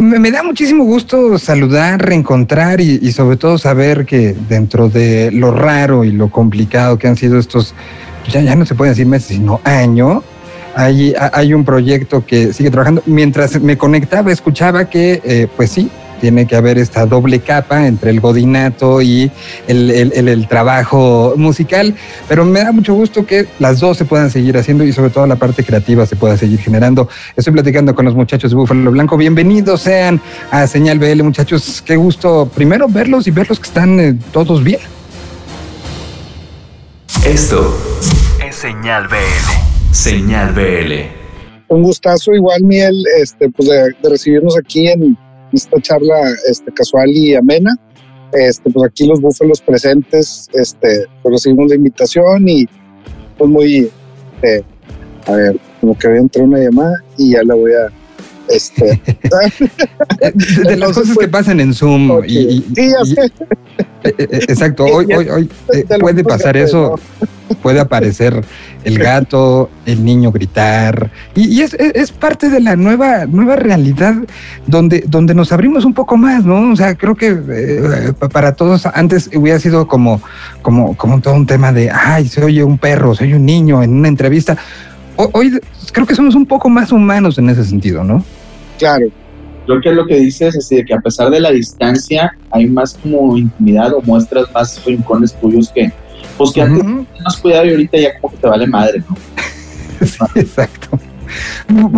Me, da muchísimo gusto saludar, reencontrar y, sobre todo saber que dentro de lo raro y lo complicado que han sido estos, ya, ya no se pueden decir meses, sino año, hay, hay un proyecto que sigue trabajando. Mientras me conectaba, escuchaba que, eh, pues sí, tiene que haber esta doble capa entre el godinato y el, trabajo musical, pero me da mucho gusto que las dos se puedan seguir haciendo y sobre todo la parte creativa se pueda seguir generando. Estoy platicando con los muchachos de Búfalo Blanco. Bienvenidos sean a Señal BL, muchachos. Qué gusto primero verlos y verlos que están eh, todos bien. Esto es Señal BL. Señal BL. Un gustazo igual, Miel, este, pues de recibirnos aquí en, esta charla este, casual y amena. Este, pues aquí los búfalos presentes, este, pues recibimos la invitación y pues muy, eh, a ver, como que voy a entrar una llamada y ya la voy a, este, de, las cosas que pasan en Zoom y, sí, ya sé. Eh, eh, exacto, hoy, hoy, hoy puede pasar eso puede aparecer el gato, el niño gritar, y, es, es, parte de la nueva, nueva realidad donde, donde nos abrimos un poco más, ¿no? O sea, creo que eh, para todos antes hubiera sido como, como, como todo un tema de, ay, se oye un perro, soy un niño en una entrevista. hoy creo que somos un poco más humanos en ese sentido, ¿no? Claro, creo que es lo que dices, así de que a pesar de la distancia hay más como intimidad o muestras más rincones tuyos que, pues que antes más cuidado y ahorita ya como que te vale madre, ¿no? sí, exacto.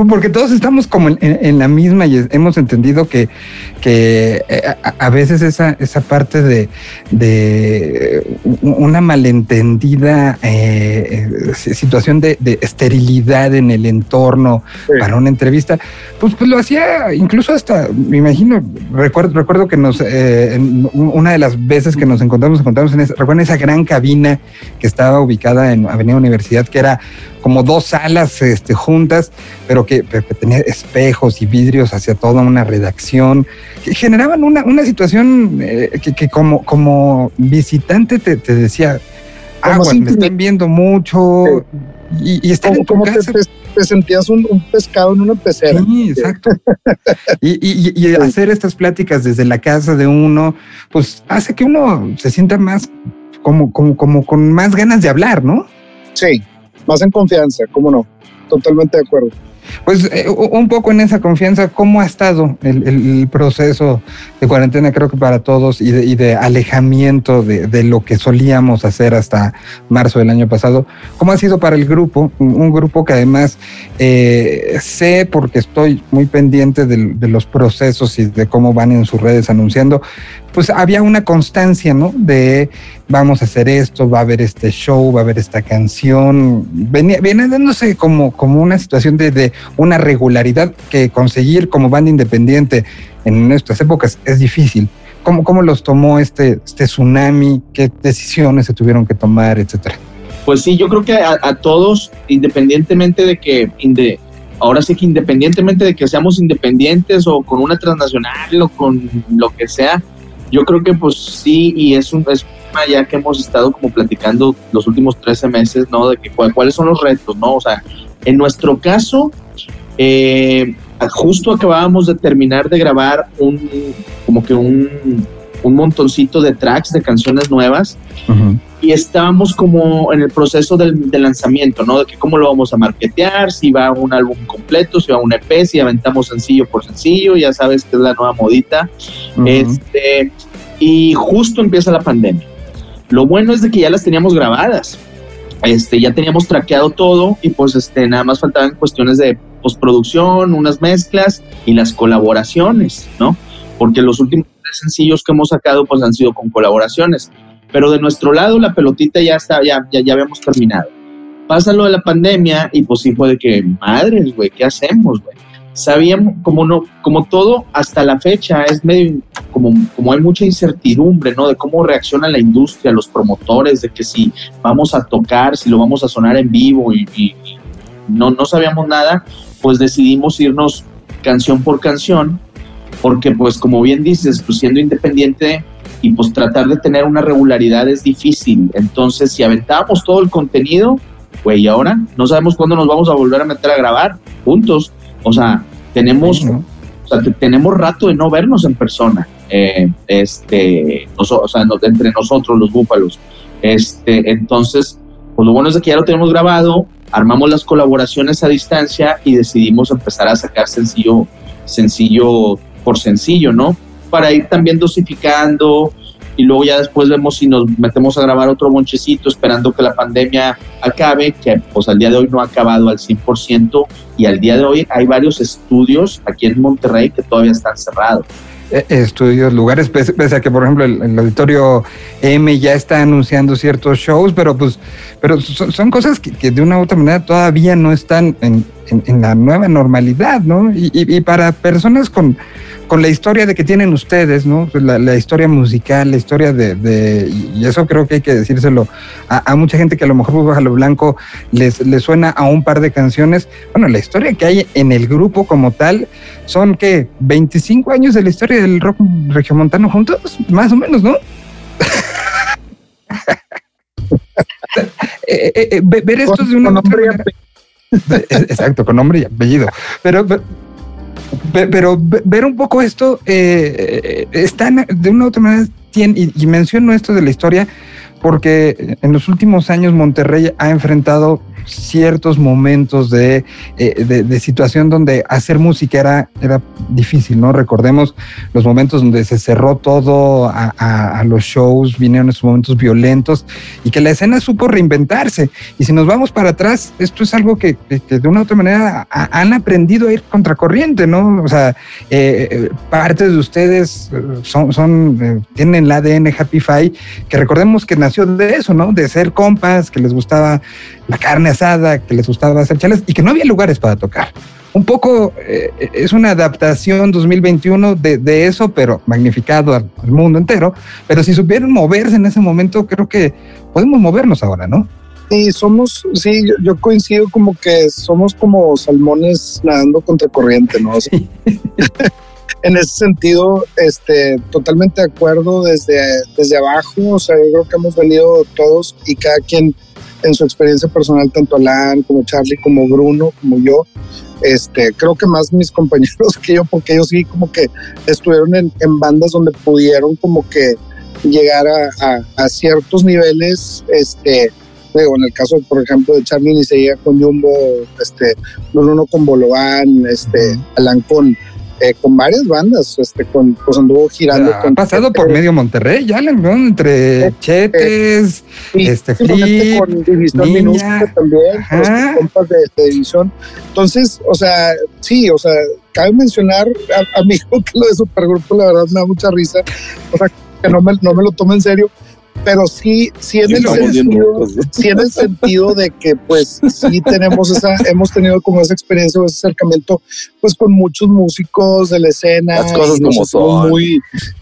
Porque todos estamos como en, la misma y hemos entendido que, que eh, a, veces esa, esa parte de, de una malentendida eh, situación de, esterilidad en el entorno para una entrevista, pues, pues lo hacía incluso hasta, me imagino, recuerdo, recuerdo que nos, eh, una de las veces que nos encontramos, encontramos en esa, recuerdo esa gran cabina que estaba ubicada en Avenida Universidad, que era como dos salas este, juntas, pero que, tenía espejos y vidrios hacia toda una redacción, que generaban una, una situación eh, que, como, como visitante te, decía, aguas, me están viendo mucho. Y, y están como, te, sentías un, pescado en una pecera. Sí, exacto. y, y, hacer estas pláticas desde la casa de uno, pues hace que uno se sienta más como, como, como con más ganas de hablar, ¿no? Sí, más en confianza, ¿cómo no? Totalmente de acuerdo. Pues eh, un poco en esa confianza, ¿cómo ha estado el, proceso de cuarentena, creo que para todos, y de, alejamiento de, lo que solíamos hacer hasta marzo del año pasado? ¿Cómo ha sido para el grupo? Un grupo que además eh, sé, porque estoy muy pendiente de, los procesos y de cómo van en sus redes anunciando, pues había una constancia, ¿no? De vamos a hacer esto, va a haber este show, va a haber esta canción. Venía, viene dándose como, como una situación de, una regularidad que conseguir como banda independiente en nuestras épocas es difícil. ¿Cómo, cómo los tomó este, este tsunami? ¿Qué decisiones se tuvieron que tomar, etcétera? Pues sí, yo creo que a, todos, independientemente de que, ahora sí que independientemente de que seamos independientes o con una transnacional o con lo que sea, yo creo que pues sí, y es un, es ya que hemos estado como platicando los últimos 13 meses, ¿no? De que cuáles son los retos, ¿no? O sea, en nuestro caso, eh, justo acabábamos de terminar de grabar un, como que un, un montoncito de tracks de canciones nuevas y estábamos como en el proceso del, lanzamiento, ¿no? De que cómo lo vamos a marketear, si va un álbum completo, si va un EP, si aventamos sencillo por sencillo, ya sabes que es la nueva modita. este, y justo empieza la pandemia. Lo bueno es de que ya las teníamos grabadas. Este, ya teníamos traqueado todo y pues este, nada más faltaban cuestiones de postproducción, unas mezclas y las colaboraciones, ¿no? Porque los últimos sencillos que hemos sacado pues han sido con colaboraciones. Pero de nuestro lado la pelotita ya está, ya, ya, ya habíamos terminado. Pasa lo de la pandemia y pues sí fue de que, madres, güey, ¿qué hacemos, güey? Sabíamos, como no, como todo hasta la fecha es medio, como, como hay mucha incertidumbre, ¿no? De cómo reacciona la industria, los promotores, de que si vamos a tocar, si lo vamos a sonar en vivo y, no, no sabíamos nada, pues decidimos irnos canción por canción, porque pues como bien dices, pues siendo independiente y pues tratar de tener una regularidad es difícil. Entonces, si aventábamos todo el contenido, güey, ahora no sabemos cuándo nos vamos a volver a meter a grabar juntos. O sea, tenemos, sea, tenemos rato de no vernos en persona, eh, este, o sea, entre nosotros los búfalos. Este, entonces, pues lo bueno es que ya lo tenemos grabado, armamos las colaboraciones a distancia y decidimos empezar a sacar sencillo, sencillo por sencillo, ¿no? Para ir también dosificando y luego ya después vemos si nos metemos a grabar otro bonchecito esperando que la pandemia acabe, que pues al día de hoy no ha acabado al 100% y al día de hoy hay varios estudios aquí en Monterrey que todavía están cerrados. Eh, estudios, lugares, pese, a que por ejemplo el, auditorio M ya está anunciando ciertos shows, pero pues, pero son, cosas que, de una u otra manera todavía no están en, la nueva normalidad, ¿no? y para personas con, con la historia de que tienen ustedes, ¿no? Pues la, historia musical, la historia de, y eso creo que hay que decírselo a, mucha gente que a lo mejor a lo Blanco les, les, suena a un par de canciones. Bueno, la historia que hay en el grupo como tal son que 25 años de la historia del rock regiomontano juntos, más o menos, ¿no? Eh, eh, eh, ver esto de una nombre Exacto, con nombre y apellido. pero pero ver un poco esto, eh, están de una u otra manera, y, y menciono esto de la historia, porque en los últimos años Monterrey ha enfrentado ciertos momentos eh, de, de, situación donde hacer música era, era difícil, ¿no? Recordemos los momentos donde se cerró todo a, los shows, vinieron esos momentos violentos y que la escena supo reinventarse. Y si nos vamos para atrás, esto es algo que, de una u otra manera han aprendido a ir contracorriente, ¿no? O sea, eh, eh parte de ustedes son, son tienen el ADN Happy Five, que recordemos que nació de eso, ¿no? De ser compas, que les gustaba la carne asada, que les gustaba hacer chalas y que no había lugares para tocar. Un poco eh, es una adaptación 2021 de, de eso, pero magnificado al, mundo entero. Pero si supieron moverse en ese momento, creo que podemos movernos ahora, ¿no? Sí, somos, sí, yo, coincido como que somos como salmones nadando contra corriente, ¿no? en ese sentido, este, totalmente de acuerdo desde, desde abajo, o sea, yo creo que hemos venido todos y cada quien en su experiencia personal, tanto Alan como Charlie, como Bruno, como yo. Este, creo que más mis compañeros que yo, porque ellos sí como que estuvieron en, en bandas donde pudieron como que llegar a, a, ciertos niveles, este, digo, en el caso, por ejemplo, de Charlie ni seguía con Jumbo, este, Bruno con Bolovan, este, Alan con eh, con varias bandas, este, con, pues anduvo girando. Ha pasado por medio Monterrey, ya entre eh, Chetes, eh, este, Flip, con División Minúscula también, los compas de, división. Entonces, o sea, sí, o sea, cabe mencionar a, a mi hijo que lo de Supergrupo, la verdad me da mucha risa, o sea, que no me, no me lo tome en serio, pero sí, sí en, el sentido, sí en el sentido de que pues sí tenemos esa, hemos tenido como esa experiencia o ese acercamiento pues con muchos músicos de la escena. Las cosas como son. Muy,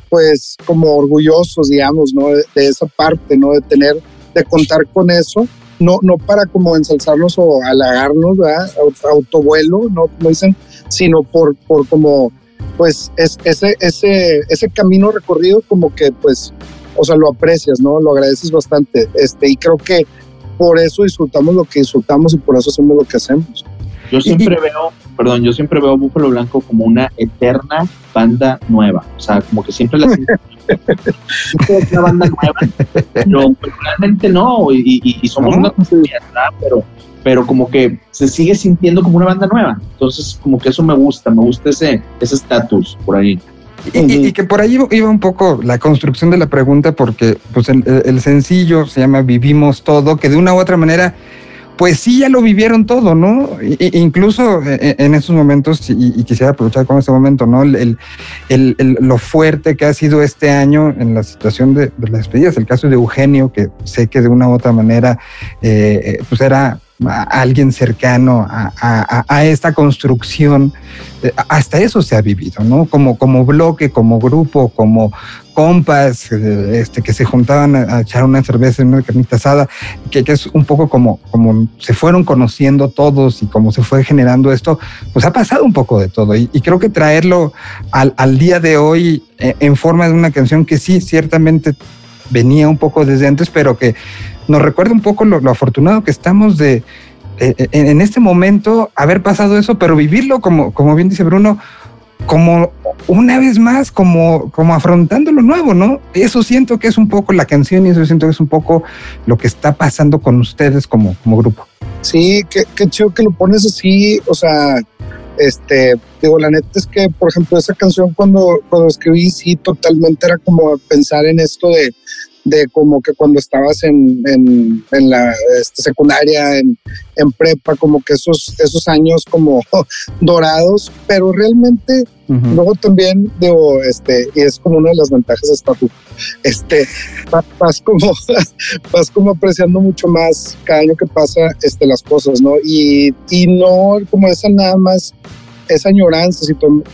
pues como orgullosos, digamos, ¿no? De, esa parte, ¿no? De tener, de contar con eso. No, no para como ensalzarnos o halagarnos, ¿verdad? Autovuelo, ¿no? Como dicen, sino por, por como, pues, es, ese, ese, ese camino recorrido como que, pues, o sea, lo aprecias, ¿no? Lo agradeces bastante. Este, y creo que por eso disfrutamos lo que disfrutamos y por eso hacemos lo que hacemos. Yo siempre veo, perdón, yo siempre veo Búfalo Blanco como una eterna banda nueva. O sea, como que siempre la es una banda nueva, pero, realmente no, y, somos una comunidad, pero, pero como que se sigue sintiendo como una banda nueva. Entonces, como que eso me gusta, me gusta ese estatus por ahí. Y, que por ahí iba un poco la construcción de la pregunta, porque pues el, sencillo se llama Vivimos Todo, que de una u otra manera, pues sí, ya lo vivieron todo, ¿no? incluso e, e, en esos momentos, y, quisiera aprovechar con este momento, ¿no? El, lo fuerte que ha sido este año en la situación de, las despedidas, el caso de Eugenio, que sé que de una u otra manera, eh, eh, pues era alguien cercano a, esta construcción, eh, hasta eso se ha vivido, ¿no? Como, como bloque, como grupo, como compas eh, este, que se juntaban a, echar una cerveza en una carnita asada, que, es un poco como, como se fueron conociendo todos y como se fue generando esto, pues ha pasado un poco de todo. Y, creo que traerlo al, al día de hoy eh, en forma de una canción que sí, ciertamente venía un poco desde antes, pero que nos recuerda un poco lo, afortunado que estamos de en, este momento haber pasado eso, pero vivirlo como, como bien dice Bruno, como una vez más, como, como afrontando lo nuevo, ¿no? Eso siento que es un poco la canción y eso siento que es un poco lo que está pasando con ustedes como, como grupo. Sí, qué, qué chido que lo pones así, o sea, este, digo, la neta es que, por ejemplo, esa canción cuando, cuando escribí, sí, totalmente era como pensar en esto de, de como que cuando estabas en, en, en la este, secundaria, en, en, prepa, como que esos, esos años como dorados, pero realmente luego también digo, este, y es como una de las ventajas de esta este, vas, como, vas como apreciando mucho más cada año que pasa este, las cosas, ¿no? Y, y no como esa nada más esa añoranza,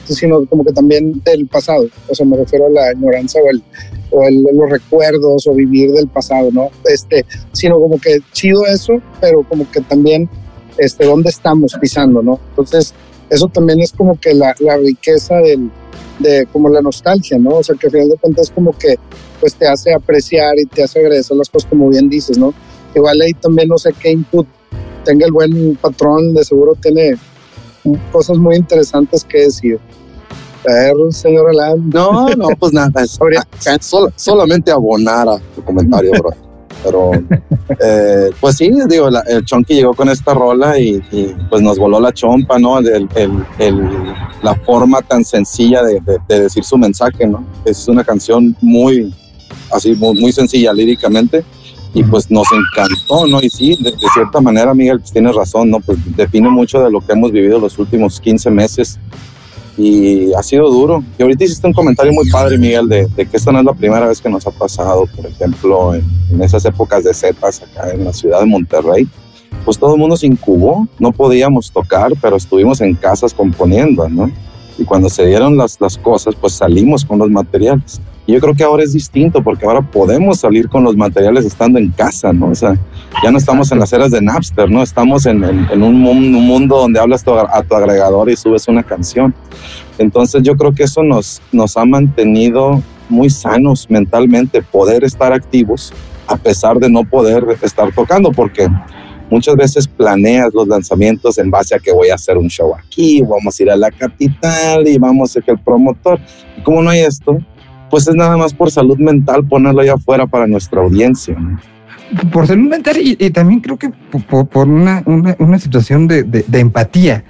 sino como que también del pasado. O sea, me refiero a la añoranza o el, o los recuerdos o vivir del pasado, ¿no? Este, sino como que chido eso, pero como que también, este, dónde estamos pisando, ¿no? Entonces, eso también es como que la, la riqueza del, de como la nostalgia, ¿no? O sea, que al final de cuentas como que pues te hace apreciar y te hace agradecer las cosas como bien dices, ¿no? Igual ahí también no sé qué input tenga el buen patrón, de seguro tiene cosas muy interesantes que decir. A ver, señor Alan. No, no, pues nada, solamente abonar a tu comentario, bro. Pero, eh, pues sí, digo, el Chonky llegó con esta rola y, pues nos voló la chompa, ¿no? El, la forma tan sencilla de, decir su mensaje, ¿no? Es una canción muy, así, muy, muy sencilla líricamente y pues nos encantó, ¿no? Y sí, de, cierta manera, Miguel, pues tienes razón, ¿no? Pues define mucho de lo que hemos vivido los últimos 15 meses y ha sido duro. Y ahorita hiciste un comentario muy padre, Miguel, de, que esta no es la primera vez que nos ha pasado, por ejemplo, en, esas épocas de Zetas acá en la ciudad de Monterrey, pues todo el mundo se incubó, no podíamos tocar, pero estuvimos en casas componiendo, ¿no? Y cuando se dieron las, las cosas, pues salimos con los materiales. Y yo creo que ahora es distinto porque ahora podemos salir con los materiales estando en casa, ¿no? O sea, ya no estamos en las eras de Napster, ¿no? Estamos en, en, un, mundo donde hablas a tu agregador y subes una canción. Entonces yo creo que eso nos, nos ha mantenido muy sanos mentalmente, poder estar activos a pesar de no poder estar tocando, porque muchas veces planeas los lanzamientos en base a que voy a hacer un show aquí, vamos a ir a la capital y vamos a ser el promotor. Y como no hay esto, pues es nada más por salud mental ponerlo allá afuera para nuestra audiencia. Por salud mental y, también creo que por, una, una, situación de, de, empatía.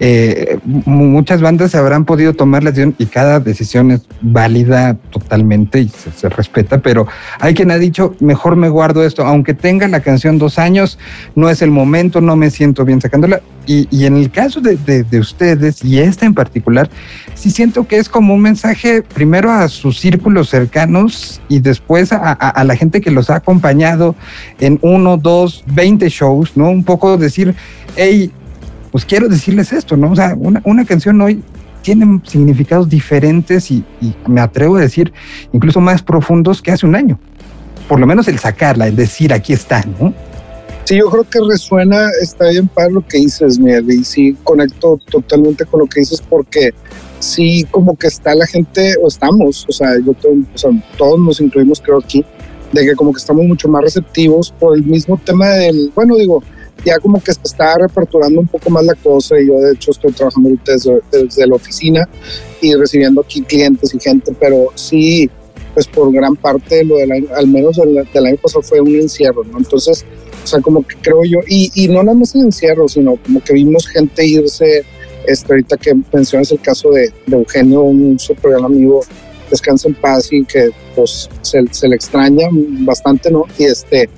Eh, muchas bandas habrán podido tomar la decisión y cada decisión es válida totalmente y se, respeta, pero hay quien ha dicho, mejor me guardo esto, aunque tenga la canción dos años, no es el momento, no me siento bien sacándola. Y, y en el caso de, de, ustedes y esta en particular, sí siento que es como un mensaje primero a sus círculos cercanos y después a, a, la gente que los ha acompañado en uno, dos, veinte shows, ¿no? Un poco decir, hey, pues quiero decirles esto, ¿no? O sea, una, una canción hoy tiene significados diferentes y, y, me atrevo a decir incluso más profundos que hace un año. Por lo menos el sacarla, el decir aquí está, ¿no? Sí, yo creo que resuena, está bien para lo que dices, Miguel, y sí conecto totalmente con lo que dices porque sí como que está la gente, o estamos, o sea, yo todos nos incluimos creo aquí, de que como que estamos mucho más receptivos por el mismo tema del, bueno, digo, ya como que se está reaperturando un poco más la cosa y yo de hecho estoy trabajando desde, desde la oficina y recibiendo aquí clientes y gente, pero sí, pues por gran parte lo del año, al menos del, del año pasado fue un encierro, ¿no? Entonces, o sea, como que creo yo, y, y no nada más el encierro, sino como que vimos gente irse este, ahorita que mencionas el caso de, Eugenio, un super gran amigo, descansa en paz y que pues se, le extraña bastante, ¿no? Y este,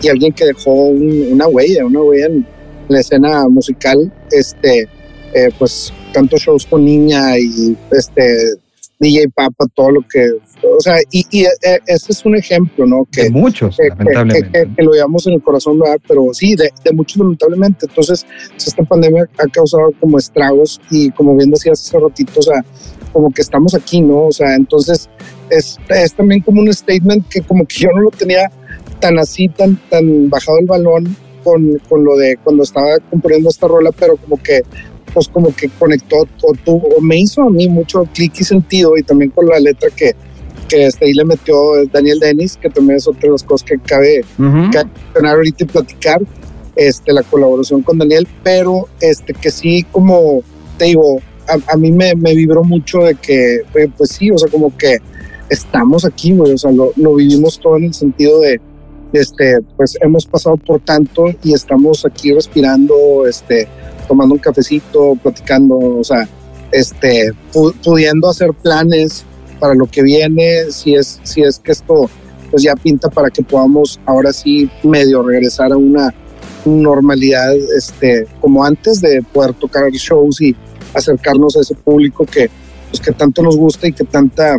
y alguien que dejó una huella, una huella en la escena musical, este, eh, pues tantos shows con niña y este DJ Papa, todo lo que, o sea, y, y eh, ese es un ejemplo, ¿no? Que, de muchos, lamentablemente. Que, lo llevamos en el corazón, ¿verdad? Pero sí, de, de, muchos, lamentablemente. Entonces, esta pandemia ha causado como estragos y como bien decías hace ratito, o sea, como que estamos aquí, ¿no? O sea, entonces es, es también como un statement que como que yo no lo tenía tan así, tan, tan bajado el balón con, con lo de cuando estaba componiendo esta rola, pero como que pues como que conectó o, tuvo, o me hizo a mí mucho clic y sentido y también con la letra que, que ahí le metió Daniel Dennis, que también es otra de las cosas que cabe mencionar ahorita y platicar, este, la colaboración con Daniel, pero este, que sí como te digo, a, a mí me, me, vibró mucho de que, pues sí, o sea, como que estamos aquí, güey, o sea, lo, lo, vivimos todo en el sentido de, este, pues hemos pasado por tanto y estamos aquí respirando, este, tomando un cafecito, platicando, o sea, este, pudiendo hacer planes para lo que viene, si es, si es que esto pues ya pinta para que podamos ahora sí medio regresar a una normalidad este, como antes de poder tocar shows y acercarnos a ese público que, pues, que tanto nos gusta y que tanta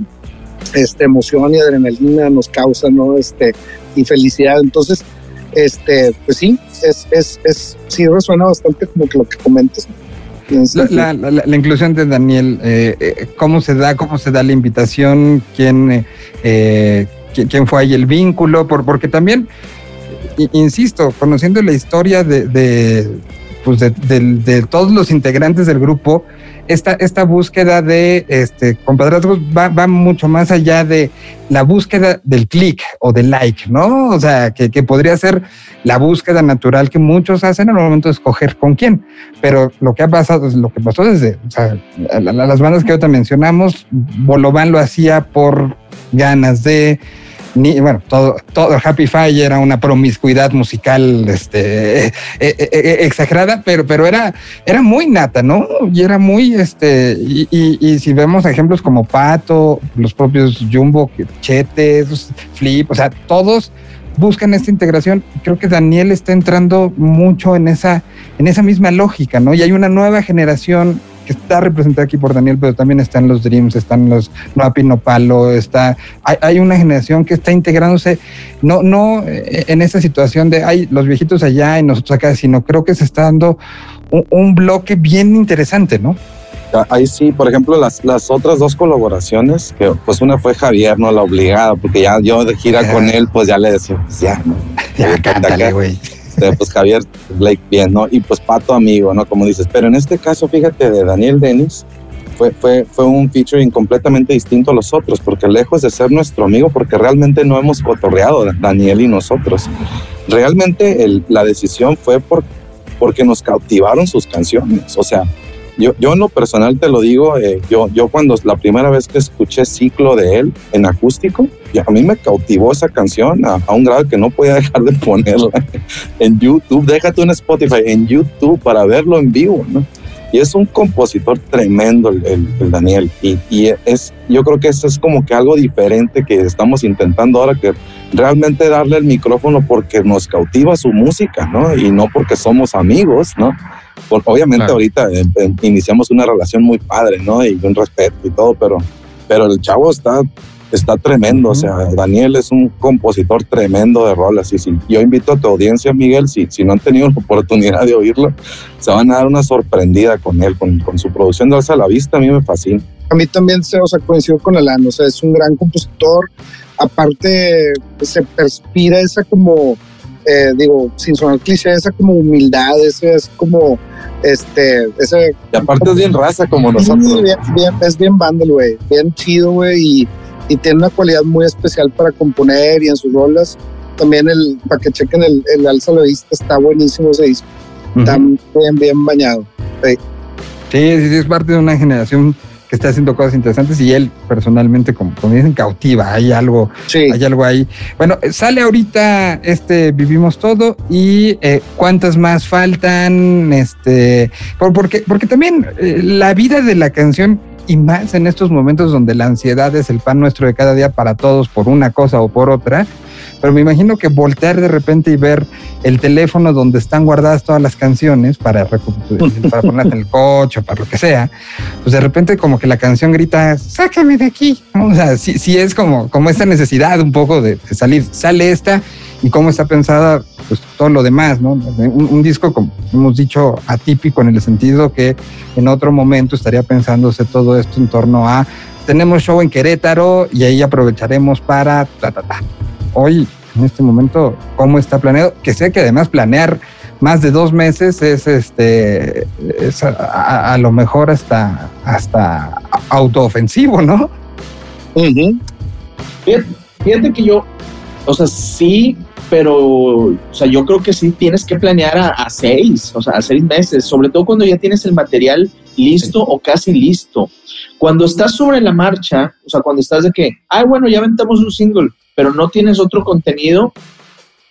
este, emoción y adrenalina nos causa, ¿no? Este, y felicidad. Entonces, este, pues sí, es, es, es, sí resuena bastante como que lo que comentas. La, la, la, inclusión de Daniel, eh, eh, ¿cómo se da? ¿Cómo se da la invitación? ¿Quién, eh, quién fue ahí el vínculo? Por, porque también insisto, conociendo la historia de, de, pues de, todos los integrantes del grupo, esta, esta búsqueda de este, compadrazgos va, va mucho más allá de la búsqueda del clic o del like, ¿no? O sea, que, que, podría ser la búsqueda natural que muchos hacen al momento de escoger con quién. Pero lo que ha pasado, lo que pasó desde o sea, las bandas que ahorita mencionamos, Bolovan lo hacía por ganas de bueno, todo, todo Happy Fire era una promiscuidad musical este, eh, eh, eh, exagerada, pero, pero era, era muy nata, ¿no? Y era muy, este, y, si vemos ejemplos como Pato, los propios Jumbo, Chetes, Flip, o sea, todos buscan esta integración. Creo que Daniel está entrando mucho en esa, en esa misma lógica, ¿no? Y hay una nueva generación que está representada aquí por Daniel, pero también están los Dreams, están los No Pino Palo, está, hay, hay, una generación que está integrándose, no, no eh, en esa situación de hay los viejitos allá y nosotros acá, sino creo que se está dando un, un bloque bien interesante, ¿no? Ahí sí, por ejemplo, las, las otras dos colaboraciones, que pues una fue Javier, no la obligada, porque ya yo de gira con él, pues ya le decía, pues ya, ¿no? Ya, cántale, güey. Este, pues Javier Blake bien, ¿no? Y pues Pato amigo, ¿no? Como dices, pero en este caso, fíjate, de Daniel Dennis, fue, fue, fue un featuring completamente distinto a los otros, porque lejos de ser nuestro amigo, porque realmente no hemos cotorreado, Daniel y nosotros. Realmente el, la decisión fue por, porque nos cautivaron sus canciones, o sea, yo, yo en lo personal te lo digo, eh, yo, yo cuando la primera vez que escuché Ciclo de él en acústico, a mí me cautivó esa canción a, un grado que no podía dejar de ponerla en YouTube. Déjate en Spotify, en YouTube para verlo en vivo. Y es un compositor tremendo el, el, Daniel. Y, y, es, yo creo que eso es como que algo diferente que estamos intentando ahora, que realmente darle el micrófono porque nos cautiva su música, ¿no? Y no porque somos amigos, ¿no? Obviamente ahorita eh, eh, iniciamos una relación muy padre, ¿no? Y un respeto y todo, pero, pero el chavo está, está tremendo. O sea, Daniel es un compositor tremendo de rolas. Y si, yo invito a tu audiencia, Miguel, si, si no han tenido la oportunidad de oírlo, se van a dar una sorprendida con él, con, con su producción de Alza a la Vista. A mí me fascina. A mí también se, o sea, coincido con Alan, o sea, es un gran compositor. Aparte, se perspira esa como eh, digo, sin sonar cliché, esa como humildad, ese es como, este, ese... Y aparte es bien raza como nosotros. Bien, bien, es bien bundle, güey, bien chido, güey, y, y, tiene una cualidad muy especial para componer y en sus rolas. También el, para que chequen el, el alza la vista, está buenísimo ese disco. Está bien, bien bañado. Sí. sí, sí, es parte de una generación que está haciendo cosas interesantes y él personalmente, como, dicen, cautiva, hay algo, hay algo ahí. Bueno, sale ahorita este Vivimos Todo y eh, cuántas más faltan, este, porque, porque también eh, la vida de la canción y más en estos momentos donde la ansiedad es el pan nuestro de cada día para todos por una cosa o por otra, pero me imagino que voltear de repente y ver el teléfono donde están guardadas todas las canciones para, para ponerlas en el coche para lo que sea, pues de repente como que la canción grita, sácame de aquí. O sea, sí, es como, como esta necesidad un poco de, salir. Sale esta y cómo está pensada pues todo lo demás, ¿no? Un, disco, como hemos dicho, atípico en el sentido que en otro momento estaría pensándose todo esto en torno a tenemos show en Querétaro y ahí aprovecharemos para ta, ta, ta hoy, en este momento, cómo está planeado, que sé que además planear más de dos meses es este a, lo mejor hasta hasta autoofensivo, ¿no? fíjate, que yo, o sea, sí, pero, o sea, yo creo que sí tienes que planear a, seis, o sea, a seis meses, sobre todo cuando ya tienes el material listo o casi listo. Cuando estás sobre la marcha, o sea, cuando estás de que, ay, bueno, ya aventamos un single, pero no tienes otro contenido,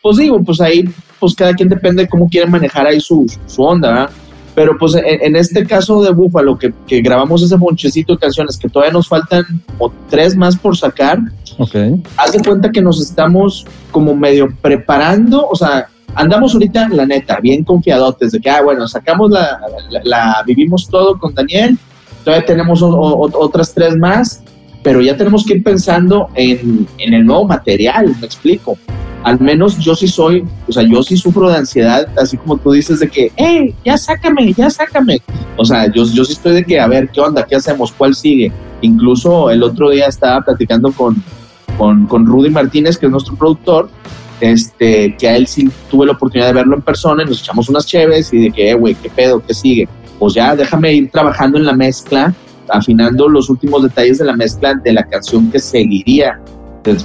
pues digo, pues ahí, pues cada quien depende de cómo quiere manejar ahí su, su onda, ¿verdad? Pero pues en, este caso de Búfalo, que, que, grabamos ese bonchecito de canciones, que todavía nos faltan o tres más por sacar, okay. haz de cuenta que nos estamos como medio preparando, o sea, andamos ahorita, la neta, bien confiadotes de que, ah, bueno, sacamos la, la, vivimos todo con Daniel, todavía tenemos otras tres más, pero ya tenemos que ir pensando en, en el nuevo material, me explico al menos yo sí soy, o sea, yo sí sufro de ansiedad, así como tú dices de que, hey, ya sácame, ya sácame. O sea, yo, yo sí estoy de que, a ver, ¿qué onda? ¿Qué hacemos? ¿Cuál sigue? Incluso el otro día estaba platicando con, con, con Rudy Martínez, que es nuestro productor, este, que a él sí tuve la oportunidad de verlo en persona y nos echamos unas cheves y de que, eh, güey, ¿qué pedo? ¿Qué sigue? Pues ya déjame ir trabajando en la mezcla, afinando los últimos detalles de la mezcla de la canción que seguiría de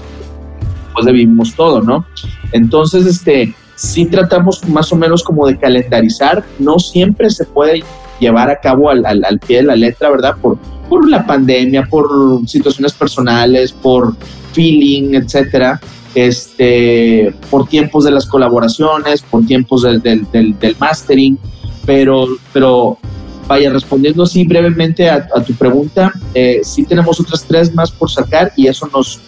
vivimos todo, ¿no? Entonces, este, sí tratamos más o menos como de calendarizar, no siempre se puede llevar a cabo al, al, pie de la letra, ¿verdad? Por, por la pandemia, por situaciones personales, por feeling, etcétera, este, por tiempos de las colaboraciones, por tiempos del, del, del, mastering, pero, pero vaya, respondiendo así brevemente a, tu pregunta, eh, sí tenemos otras tres más por sacar y eso nos,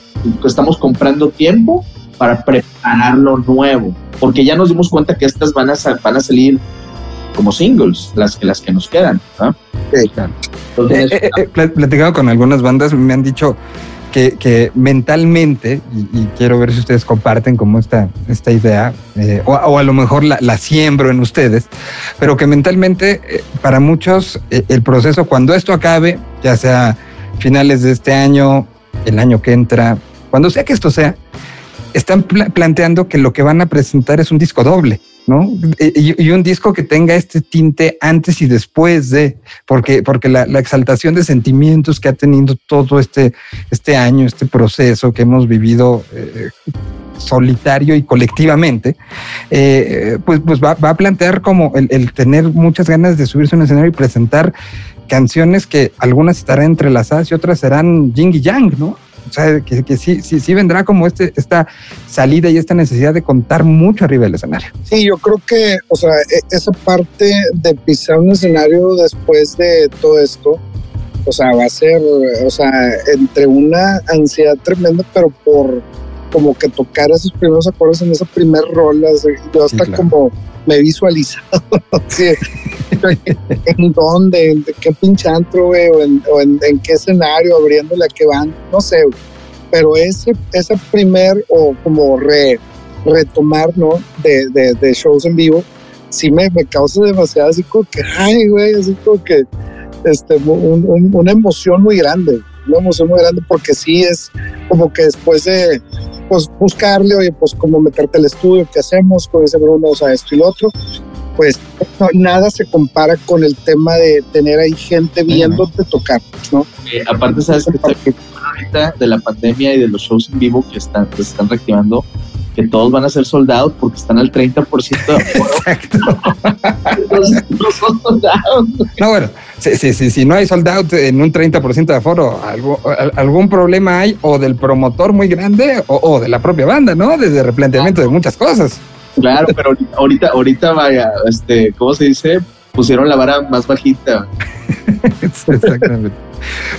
estamos comprando tiempo para preparar lo nuevo, porque ya nos dimos cuenta que estas van a, van a salir como singles, las que, las que nos quedan. Sí, eh, eh, eh, platicado con algunas bandas, me han dicho que, mentalmente, y, quiero ver si ustedes comparten como esta, esta idea, o, a lo mejor la, la, siembro en ustedes, pero que mentalmente para muchos el proceso, cuando esto acabe, ya sea finales de este año, el año que entra, cuando sea que esto sea, están planteando que lo que van a presentar es un disco doble, Y, un disco que tenga este tinte antes y después de, porque, porque la, exaltación de sentimientos que ha tenido todo este, este año, este proceso que hemos vivido eh, solitario y colectivamente, eh, pues, pues va, a plantear como el, el, tener muchas ganas de subirse a un escenario y presentar canciones que algunas estarán entrelazadas y otras serán yin y yang, ¿no? O sea, que, que sí, sí, sí vendrá como este, esta salida y esta necesidad de contar mucho arriba del escenario. Sí, yo creo que, o sea, e, esa parte de pisar un escenario después de todo esto, o sea, va a ser, o sea, entre una ansiedad tremenda, pero por como que tocar esos primeros acordes en esa primer rola, yo hasta como me he visualizado, en dónde, en qué pinche antro, güey, o, en, qué escenario, abriéndole a qué van, no sé, pero ese, ese primer o como re, retomar, ¿no? De, shows en vivo, sí me causa demasiado así como que, ay, güey, así como que, este, una emoción muy grande, una emoción muy grande porque sí es como que después de pues buscarle, oye, pues como meterte al estudio, ¿qué hacemos con ese Bruno? O sea, esto y lo otro. Pues nada se compara con el tema de tener ahí gente viéndote tocar, ¿no? Eh, aparte, sabes que ahorita de la pandemia y de los shows en vivo que están, que están reactivando, que todos van a ser soldados porque están al 30% Exacto. no, son soldados. No, bueno, si, sí sí si no hay soldados en un 30% de aforo, algo, algún problema hay o del promotor muy grande o, de la propia banda, ¿no? Desde replanteamiento de muchas cosas. Claro, pero ahorita, ahorita vaya, este, ¿cómo se dice? Pusieron la vara más bajita. Exactamente.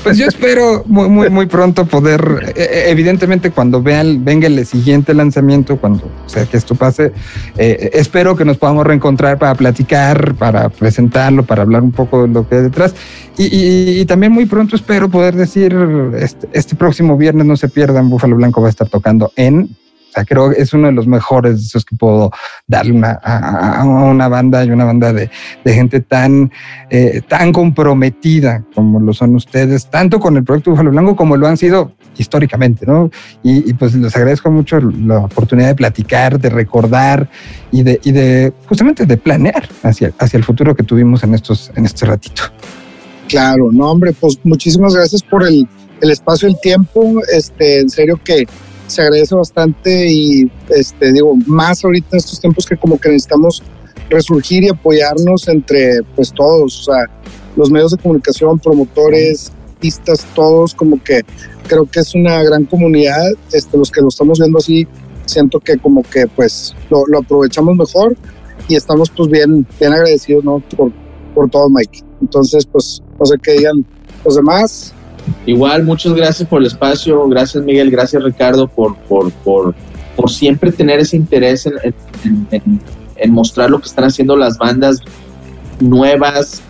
Pues yo espero muy, muy, muy pronto poder, eh, eh, evidentemente cuando vean, venga el siguiente lanzamiento, cuando sea que esto pase, eh, espero que nos podamos reencontrar para platicar, para presentarlo, para hablar un poco de lo que hay detrás. Y, también muy pronto espero poder decir, este, este próximo viernes no se pierdan, Búfalo Blanco va a estar tocando en o sea, creo que es uno de los mejores que puedo darle a, una banda y una banda de, gente tan, eh, tan comprometida como lo son ustedes, tanto con el proyecto Búfalo Blanco como lo han sido históricamente, ¿no? Y, pues les agradezco mucho la oportunidad de platicar, de recordar y de, y de justamente de planear hacia, hacia el futuro que tuvimos en estos, en este ratito. Claro, no, hombre, pues muchísimas gracias por el, el espacio, el tiempo. Este, en serio que se agradece bastante y este digo más ahorita en estos tiempos que como que necesitamos resurgir y apoyarnos entre pues todos, o sea, los medios de comunicación, promotores, artistas, todos como que creo que es una gran comunidad, este, los que lo estamos viendo así, siento que como que pues lo, lo aprovechamos mejor y estamos pues bien, bien agradecidos, ¿no? Por, por todo, Mike. Entonces, pues, no sé qué digan los demás. Igual, muchas gracias por el espacio, gracias Miguel, gracias Ricardo por, por, por, por siempre tener ese interés en, en, mostrar lo que están haciendo las bandas nuevas,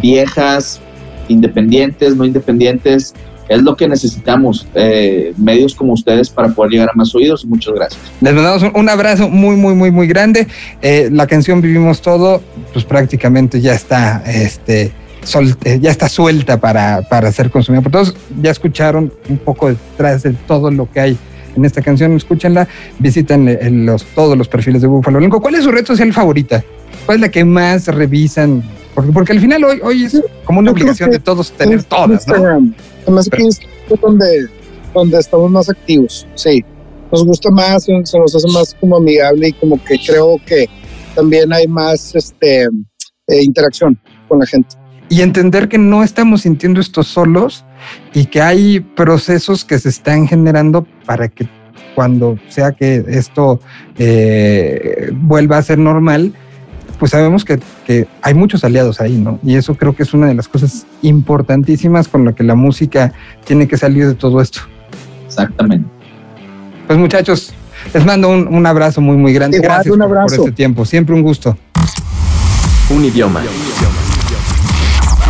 viejas, independientes, no independientes. Es lo que necesitamos, eh, medios como ustedes para poder llegar a más oídos. Muchas gracias. Les mandamos un, un abrazo muy, muy, muy, muy grande. Eh, la canción Vivimos Todo, pues prácticamente ya está, este, sol, eh, ya está suelta para, para ser consumida por todos. Ya escucharon un poco detrás de todo lo que hay en esta canción. Escúchenla, visiten eh, los, todos los perfiles de Buffalo Blanco. ¿Cuál es su red social favorita? ¿Cuál es la que más revisan? Porque, porque al final hoy, hoy es como una obligación de todos tener todas, ¿no? Instagram. Además que es donde, donde estamos más activos, sí. Nos gusta más, se se nos hace más como amigable y como que creo que también hay más este, eh, interacción con la gente. Y entender que no estamos sintiendo esto solos y que hay procesos que se están generando para que cuando sea que esto eh, vuelva a ser normal, pues sabemos que, que hay muchos aliados ahí, ¿no? Y eso creo que es una de las cosas importantísimas con la que la música tiene que salir de todo esto. Exactamente. Pues muchachos, les mando un, un abrazo muy, muy grande. Igual, Gracias un por- por este tiempo. Siempre un gusto. Un idioma.